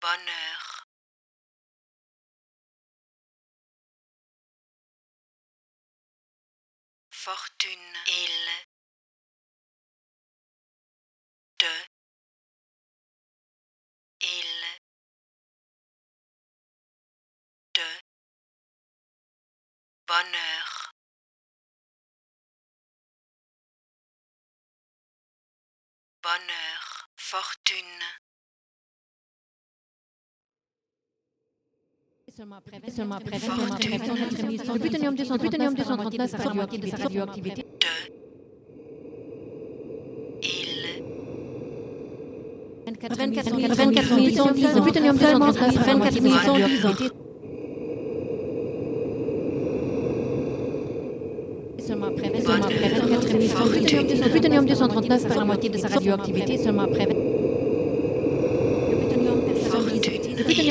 bonheur fortune il de il de bonheur bonheur fortune plutonium 239 par de sa Seulement après 239 par la moitié de sa radioactivité, seulement après